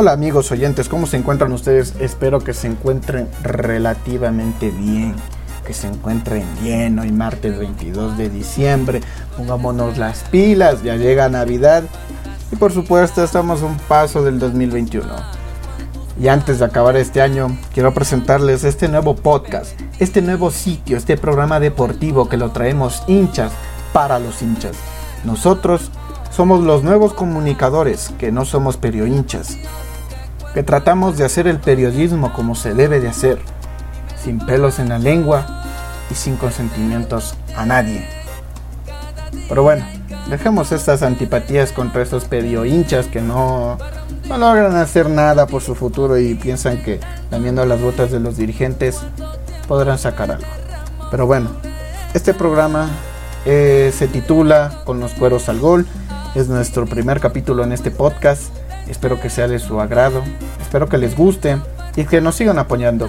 Hola amigos oyentes, ¿cómo se encuentran ustedes? Espero que se encuentren relativamente bien, que se encuentren bien hoy martes 22 de diciembre. Pongámonos las pilas, ya llega Navidad y por supuesto estamos un paso del 2021. Y antes de acabar este año, quiero presentarles este nuevo podcast, este nuevo sitio, este programa deportivo que lo traemos hinchas para los hinchas. Nosotros somos los nuevos comunicadores, que no somos periohinchas que tratamos de hacer el periodismo como se debe de hacer, sin pelos en la lengua y sin consentimientos a nadie. Pero bueno, dejemos estas antipatías contra estos pedio hinchas que no, no logran hacer nada por su futuro y piensan que lamiendo las botas de los dirigentes podrán sacar algo. Pero bueno, este programa eh, se titula Con los cueros al gol. Es nuestro primer capítulo en este podcast. Espero que sea de su agrado, espero que les guste y que nos sigan apoyando.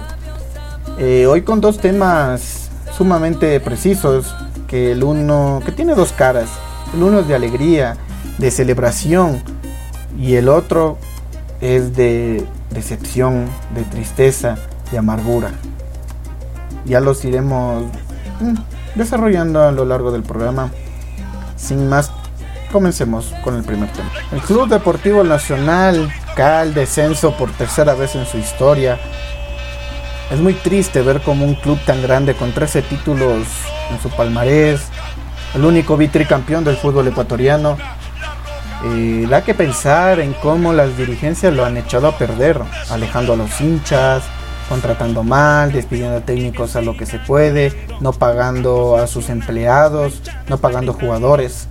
Eh, hoy con dos temas sumamente precisos, que el uno, que tiene dos caras, el uno es de alegría, de celebración y el otro es de decepción, de tristeza, de amargura. Ya los iremos mm, desarrollando a lo largo del programa. Sin más Comencemos con el primer tema. El Club Deportivo Nacional cae al descenso por tercera vez en su historia. Es muy triste ver como un club tan grande con 13 títulos en su palmarés, el único vitricampeón del fútbol ecuatoriano, eh, da que pensar en cómo las dirigencias lo han echado a perder, alejando a los hinchas, contratando mal, despidiendo técnicos a lo que se puede, no pagando a sus empleados, no pagando jugadores.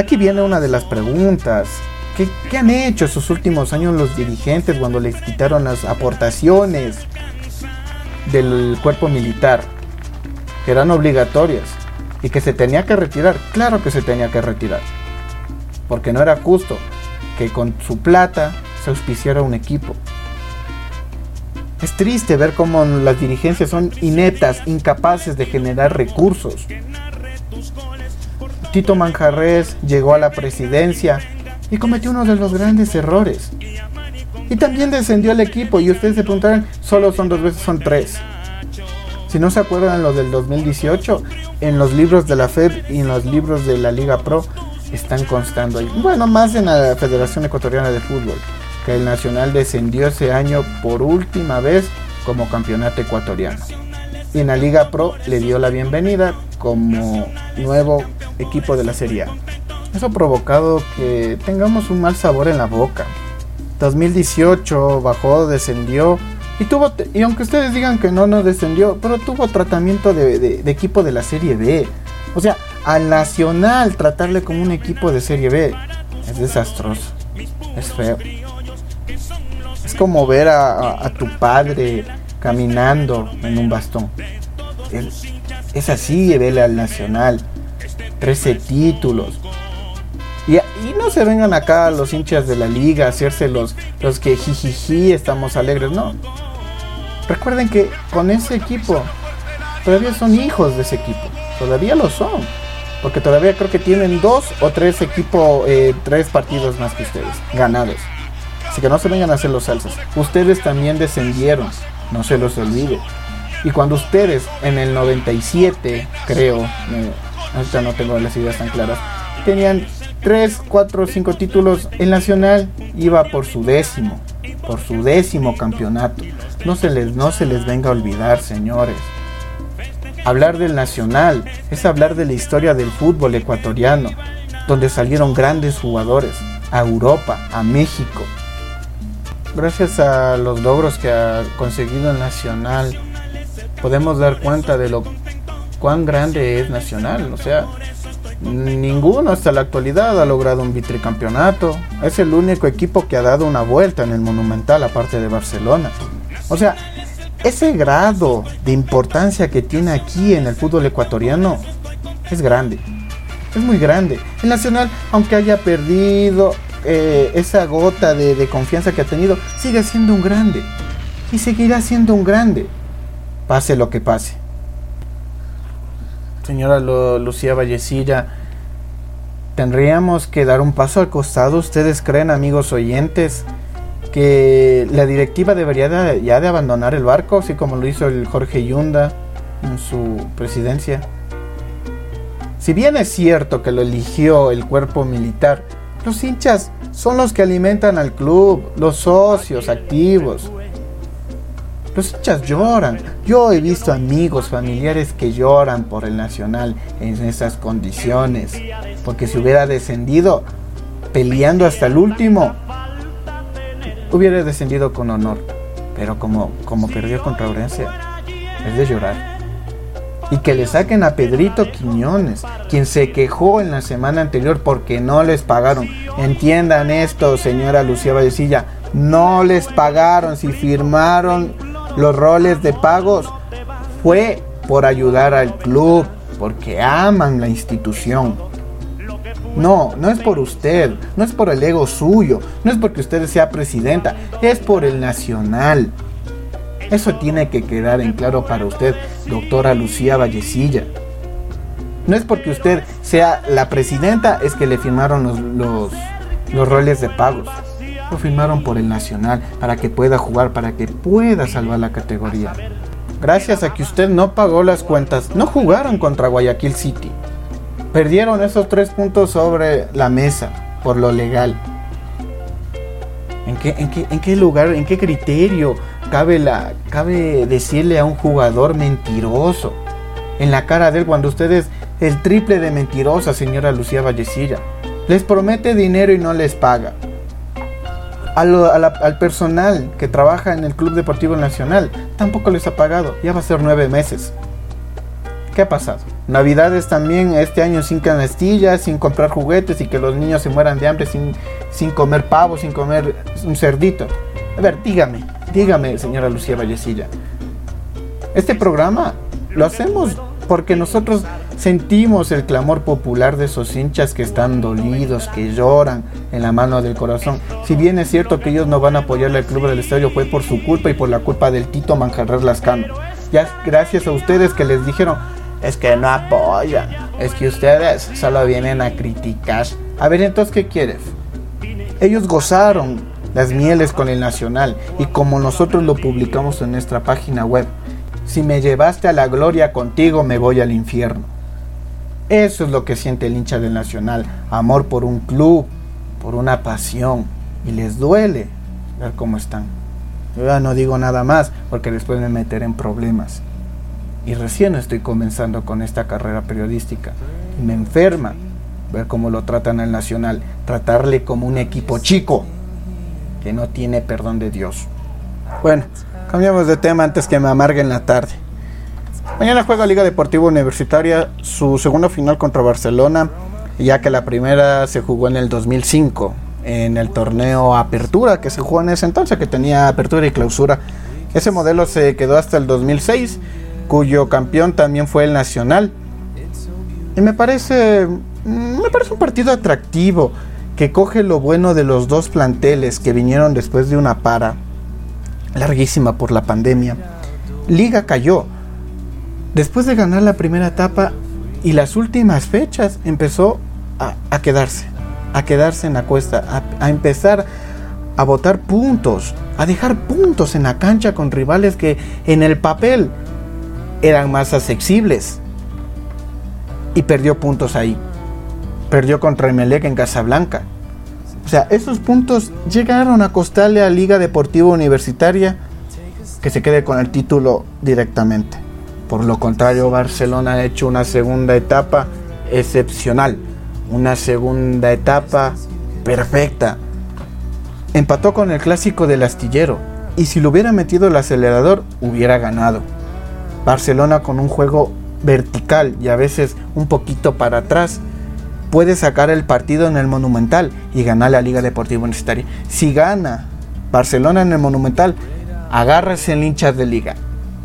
Aquí viene una de las preguntas. ¿Qué, han hecho esos últimos años los dirigentes cuando les quitaron las aportaciones del cuerpo militar? Que eran obligatorias y que se tenía que retirar. Claro que se tenía que retirar. Porque no era justo que con su plata se auspiciara un equipo. Es triste ver cómo las dirigencias son ineptas, incapaces de generar recursos. Tito Manjarres llegó a la presidencia y cometió uno de los grandes errores. Y también descendió el equipo y ustedes se preguntarán, solo son dos veces, son tres. Si no se acuerdan lo del 2018, en los libros de la FED y en los libros de la Liga Pro están constando ahí. Bueno, más en la Federación Ecuatoriana de Fútbol, que el Nacional descendió ese año por última vez como campeonato ecuatoriano. Y en la Liga Pro le dio la bienvenida como nuevo equipo de la Serie A. Eso ha provocado que tengamos un mal sabor en la boca. 2018 bajó, descendió y tuvo y aunque ustedes digan que no no descendió, pero tuvo tratamiento de, equipo de la Serie B. O sea, al Nacional tratarle como un equipo de Serie B es desastroso, es feo. Es como ver a, tu padre caminando en un bastón. es así, vele al Nacional. 13 títulos. Y, no se vengan acá los hinchas de la liga a hacerse los, los que jijiji estamos alegres, no. Recuerden que con ese equipo todavía son hijos de ese equipo, todavía lo son. Porque todavía creo que tienen dos o tres equipos, eh, tres partidos más que ustedes, ganados. Así que no se vengan a hacer los salsas. Ustedes también descendieron, no se los olvide. Y cuando ustedes en el 97, creo, ahorita no tengo las ideas tan claras, tenían 3, 4, 5 títulos, el Nacional iba por su décimo, por su décimo campeonato. No se les, no se les venga a olvidar, señores. Hablar del Nacional es hablar de la historia del fútbol ecuatoriano, donde salieron grandes jugadores a Europa, a México. Gracias a los logros que ha conseguido el Nacional, podemos dar cuenta de lo cuán grande es Nacional. O sea, ninguno hasta la actualidad ha logrado un vitricampeonato. Es el único equipo que ha dado una vuelta en el Monumental, aparte de Barcelona. O sea, ese grado de importancia que tiene aquí en el fútbol ecuatoriano es grande. Es muy grande. El Nacional, aunque haya perdido eh, esa gota de, de confianza que ha tenido, sigue siendo un grande. Y seguirá siendo un grande. Pase lo que pase señora Lucía Vallecilla, tendríamos que dar un paso al costado. ¿Ustedes creen, amigos oyentes, que la directiva debería ya de abandonar el barco, así como lo hizo el Jorge Yunda en su presidencia. Si bien es cierto que lo eligió el cuerpo militar, los hinchas son los que alimentan al club, los socios activos. Los hinchas lloran. Yo he visto amigos, familiares que lloran por el Nacional en esas condiciones. Porque si hubiera descendido peleando hasta el último, hubiera descendido con honor. Pero como, como perdió contra Orense, es de llorar. Y que le saquen a Pedrito Quiñones, quien se quejó en la semana anterior porque no les pagaron. Entiendan esto, señora Lucía Vallecilla, no les pagaron. Si firmaron los roles de pagos, fue por ayudar al club, porque aman la institución. No, no es por usted, no es por el ego suyo, no es porque usted sea presidenta, es por el nacional. Eso tiene que quedar en claro para usted, doctora Lucía Vallecilla. No es porque usted sea la presidenta, es que le firmaron los, los, roles de pagos. Lo firmaron por el Nacional, para que pueda jugar, para que pueda salvar la categoría. Gracias a que usted no pagó las cuentas, no jugaron contra Guayaquil City. Perdieron esos tres puntos sobre la mesa, por lo legal. ¿En qué, lugar, en qué criterio cabe, cabe decirle a un jugador mentiroso en la cara de él cuando usted es el triple de mentirosa, señora Lucía Vallecilla. Les promete dinero y no les paga. Al personal que trabaja en el Club Deportivo Nacional tampoco les ha pagado. Ya va a ser nueve meses. ¿Qué ha pasado? Navidades también este año sin canastillas, sin comprar juguetes y que los niños se mueran de hambre sin, sin comer pavo, sin comer un cerdito. A ver, dígame, dígame, señora Lucía Vallecilla. Este programa lo hacemos porque nosotros sentimos el clamor popular de esos hinchas que están dolidos, que lloran en la mano del corazón. Si bien es cierto que ellos no van a apoyar al club del estadio, fue por su culpa y por la culpa del Tito Manjarres Lascano. Ya gracias a ustedes que les dijeron, es que no apoyan, es que ustedes solo vienen a criticar. A ver, entonces, ¿qué quieres? Ellos gozaron las mieles con el Nacional y como nosotros lo publicamos en nuestra página web, si me llevaste a la gloria contigo me voy al infierno. Eso es lo que siente el hincha del Nacional, amor por un club, por una pasión y les duele ver cómo están. Yo ya no digo nada más porque después me meteré en problemas. Y recién estoy comenzando con esta carrera periodística. Y me enferma ver cómo lo tratan al Nacional, tratarle como un equipo chico que no tiene perdón de Dios. Bueno, cambiamos de tema antes que me amargue en la tarde. Mañana juega Liga Deportiva Universitaria su segunda final contra Barcelona, ya que la primera se jugó en el 2005, en el torneo Apertura, que se jugó en ese entonces, que tenía apertura y clausura. Ese modelo se quedó hasta el 2006, cuyo campeón también fue el Nacional. Y me parece, me parece un partido atractivo que coge lo bueno de los dos planteles que vinieron después de una para larguísima por la pandemia. Liga cayó. Después de ganar la primera etapa y las últimas fechas empezó a, quedarse, a quedarse en la cuesta, a, a empezar a botar puntos, a dejar puntos en la cancha con rivales que en el papel eran más accesibles. Y perdió puntos ahí. Perdió contra Emelec en Casablanca. O sea, esos puntos llegaron a costarle a Liga Deportiva Universitaria que se quede con el título directamente. Por lo contrario, Barcelona ha hecho una segunda etapa excepcional. Una segunda etapa perfecta. Empató con el clásico del astillero. Y si lo hubiera metido el acelerador, hubiera ganado. Barcelona con un juego vertical y a veces un poquito para atrás puede sacar el partido en el Monumental y ganar la Liga Deportiva Universitaria. Si gana Barcelona en el Monumental, agárrese en hinchas de liga,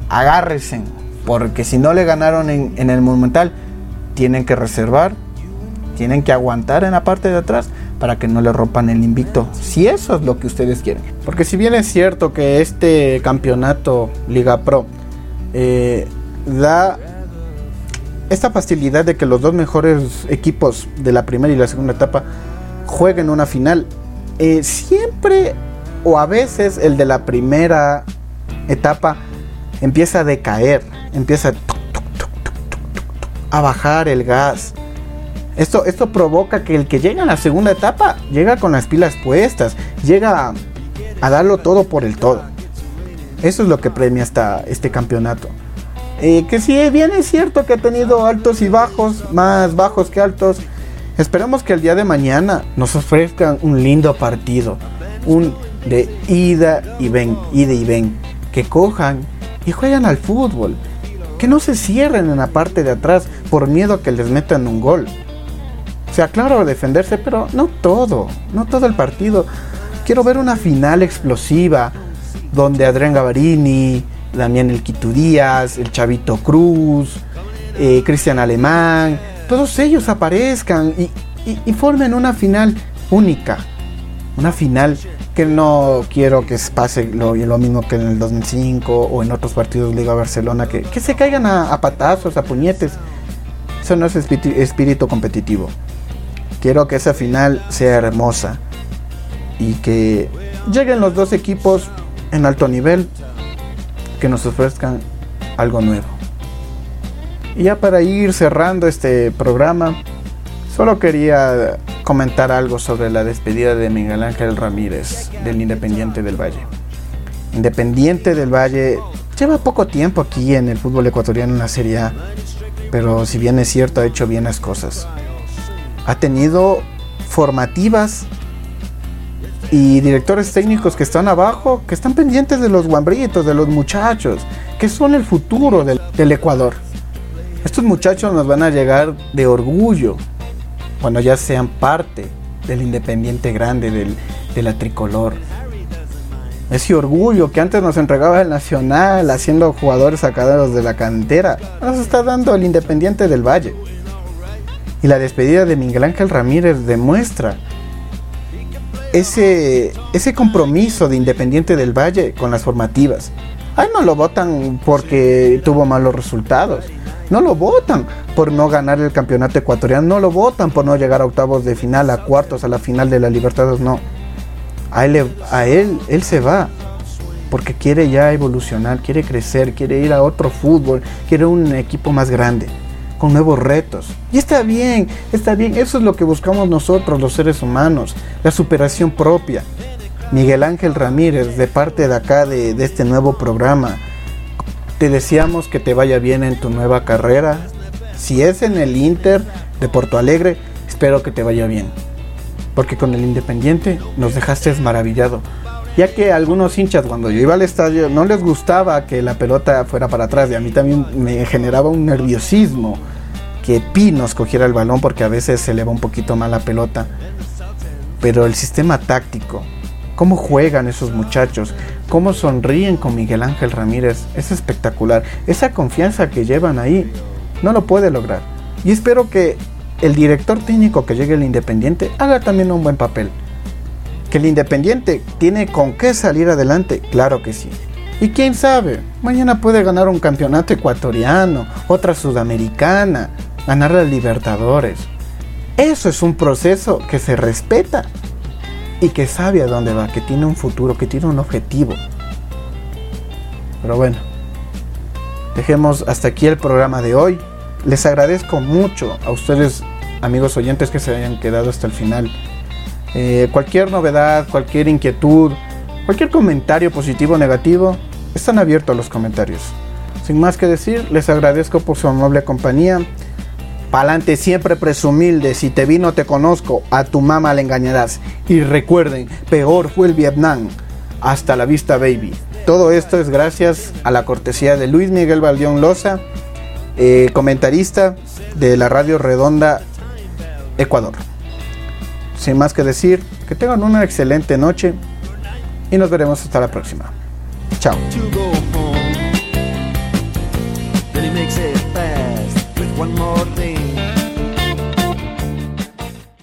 agárrese, porque si no le ganaron en, el Monumental, tienen que reservar, tienen que aguantar en la parte de atrás para que no le rompan el invicto, si eso es lo que ustedes quieren. Porque si bien es cierto que este campeonato Liga Pro eh, da esta facilidad de que los dos mejores equipos de la primera y la segunda etapa jueguen una final, eh, siempre o a veces el de la primera etapa empieza a decaer, empieza a bajar el gas. Esto, esto provoca que el que llega a la segunda etapa llega con las pilas puestas, llega a, darlo todo por el todo. Eso es lo que premia esta, este campeonato. Eh, que si bien es cierto que ha tenido altos y bajos, más bajos que altos, esperamos que el día de mañana nos ofrezcan un lindo partido, un de ida y ven, ida y ven, que cojan y juegan al fútbol, que no se cierren en la parte de atrás por miedo a que les metan un gol. O sea, claro, defenderse, pero no todo, no todo el partido. Quiero ver una final explosiva donde Adrián Gavarini, Damián El Díaz, el Chavito Cruz, eh, Cristian Alemán, todos ellos aparezcan y, formen una final única. Una final que no quiero que pase lo, mismo que en el 2005 o en otros partidos de Liga Barcelona, que, se caigan a, patazos, a puñetes. Eso no es espíritu competitivo. Quiero que esa final sea hermosa y que lleguen los dos equipos en alto nivel que nos ofrezcan algo nuevo. Y ya para ir cerrando este programa, solo quería comentar algo sobre la despedida de Miguel Ángel Ramírez del Independiente del Valle. Independiente del Valle lleva poco tiempo aquí en el fútbol ecuatoriano en la Serie A, pero si bien es cierto ha hecho bien las cosas. Ha tenido formativas y directores técnicos que están abajo, que están pendientes de los guambritos, de los muchachos, que son el futuro del, Ecuador. Estos muchachos nos van a llegar de orgullo cuando ya sean parte del Independiente Grande, del, de la tricolor. Ese orgullo que antes nos entregaba el Nacional haciendo jugadores sacados de la cantera, nos está dando el Independiente del Valle. Y la despedida de Miguel Ángel Ramírez demuestra ese, ese compromiso de Independiente del Valle con las formativas. Ay, no lo votan porque tuvo malos resultados. No lo votan por no ganar el campeonato ecuatoriano. No lo votan por no llegar a octavos de final, a cuartos, a la final de la Libertadores. No. A él, a él, él se va porque quiere ya evolucionar, quiere crecer, quiere ir a otro fútbol, quiere un equipo más grande con nuevos retos. Y está bien, está bien, eso es lo que buscamos nosotros los seres humanos, la superación propia. Miguel Ángel Ramírez, de parte de acá de, este nuevo programa, te deseamos que te vaya bien en tu nueva carrera. Si es en el Inter de Porto Alegre, espero que te vaya bien. Porque con el Independiente nos dejaste maravillado ya que algunos hinchas cuando yo iba al estadio no les gustaba que la pelota fuera para atrás y a mí también me generaba un nerviosismo que Pinos cogiera el balón porque a veces se eleva un poquito más la pelota. Pero el sistema táctico, cómo juegan esos muchachos, cómo sonríen con Miguel Ángel Ramírez, es espectacular. Esa confianza que llevan ahí no lo puede lograr. Y espero que el director técnico que llegue al Independiente haga también un buen papel el Independiente tiene con qué salir adelante, claro que sí. Y quién sabe, mañana puede ganar un campeonato ecuatoriano, otra sudamericana, ganar la Libertadores. Eso es un proceso que se respeta y que sabe a dónde va, que tiene un futuro, que tiene un objetivo. Pero bueno, dejemos hasta aquí el programa de hoy. Les agradezco mucho a ustedes, amigos oyentes, que se hayan quedado hasta el final. Eh, cualquier novedad, cualquier inquietud, cualquier comentario positivo o negativo, están abiertos los comentarios. Sin más que decir, les agradezco por su amable compañía. Pa'lante siempre presumilde, si te vi no te conozco, a tu mamá le engañarás. Y recuerden, peor fue el Vietnam. Hasta la vista, baby. Todo esto es gracias a la cortesía de Luis Miguel Valdión Loza, eh, comentarista de la Radio Redonda Ecuador sin más que decir, que tengan una excelente noche y nos veremos hasta la próxima. Chao.